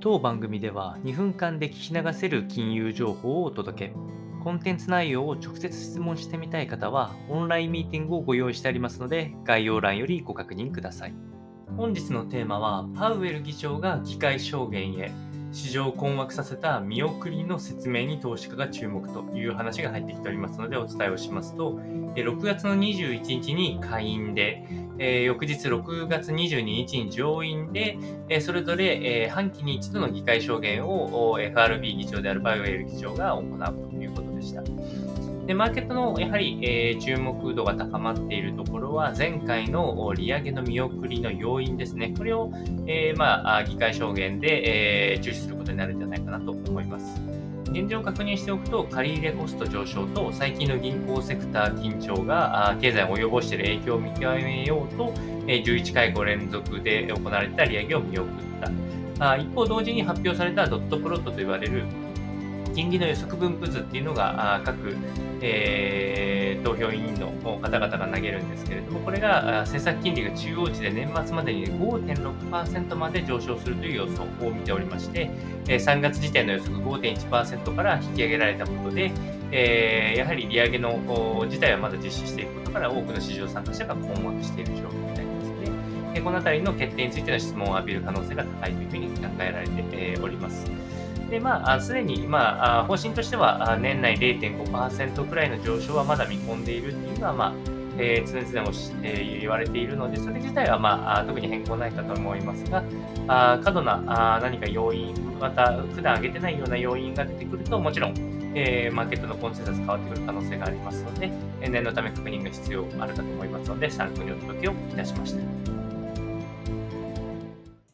当番組では2分間で聞き流せる金融情報をお届け。コンテンツ内容を直接質問してみたい方は、オンラインミーティングをご用意してありますので、概要欄よりご確認ください。本日のテーマは、パウエル議長が議会証言へ、市場を困惑させた見送りの説明に投資家が注目という話が入ってきておりますのでお伝えをしますと、6月の21日に下院で、えー、翌日6月22日に上院で、えー、それぞれ、えー、半期に一度の議会証言を FRB 議長であるバイウェル議長が行うということでした。で、マーケットのやはり、えー、注目度が高まっているところは、前回の利上げの見送りの要因ですね。これを、えー、まあ、議会証言で、えー、注視することになるんじゃないかなと思います。現状を確認しておくと、借入コスト上昇と最近の銀行セクター緊張が経済を及ぼしている影響を見極めようと、11回5連続で行われた利上げを見送った。一方、同時に発表されたドットプロットと言われる金利の予測分布図っていうのが各、えー、投票委員の方々が投げるんですけれども、これが政策金利が中央値で年末までに5.6%まで上昇するという予想を見ておりまして、3月時点の予測5.1%から引き上げられたことで、え、やはり利上げの自体はまだ実施していくことから多くの市場参加者が困惑している状況になりますね。このあたりの決定についての質問を浴びる可能性が高いというふうに考えられております。で、まあ、すでに、まあ、方針としては、年内0.5%くらいの上昇はまだ見込んでいるっていうのは、まあ、えー、常々も、えー、言われているので、それ自体は、まあ、特に変更ないかと思いますが、あ過度なあ何か要因、また普段上げてないような要因が出てくると、もちろん、えー、マーケットのコンセンサス変わってくる可能性がありますので、念のため確認が必要あるかと思いますので、参考にお届けをいたしました。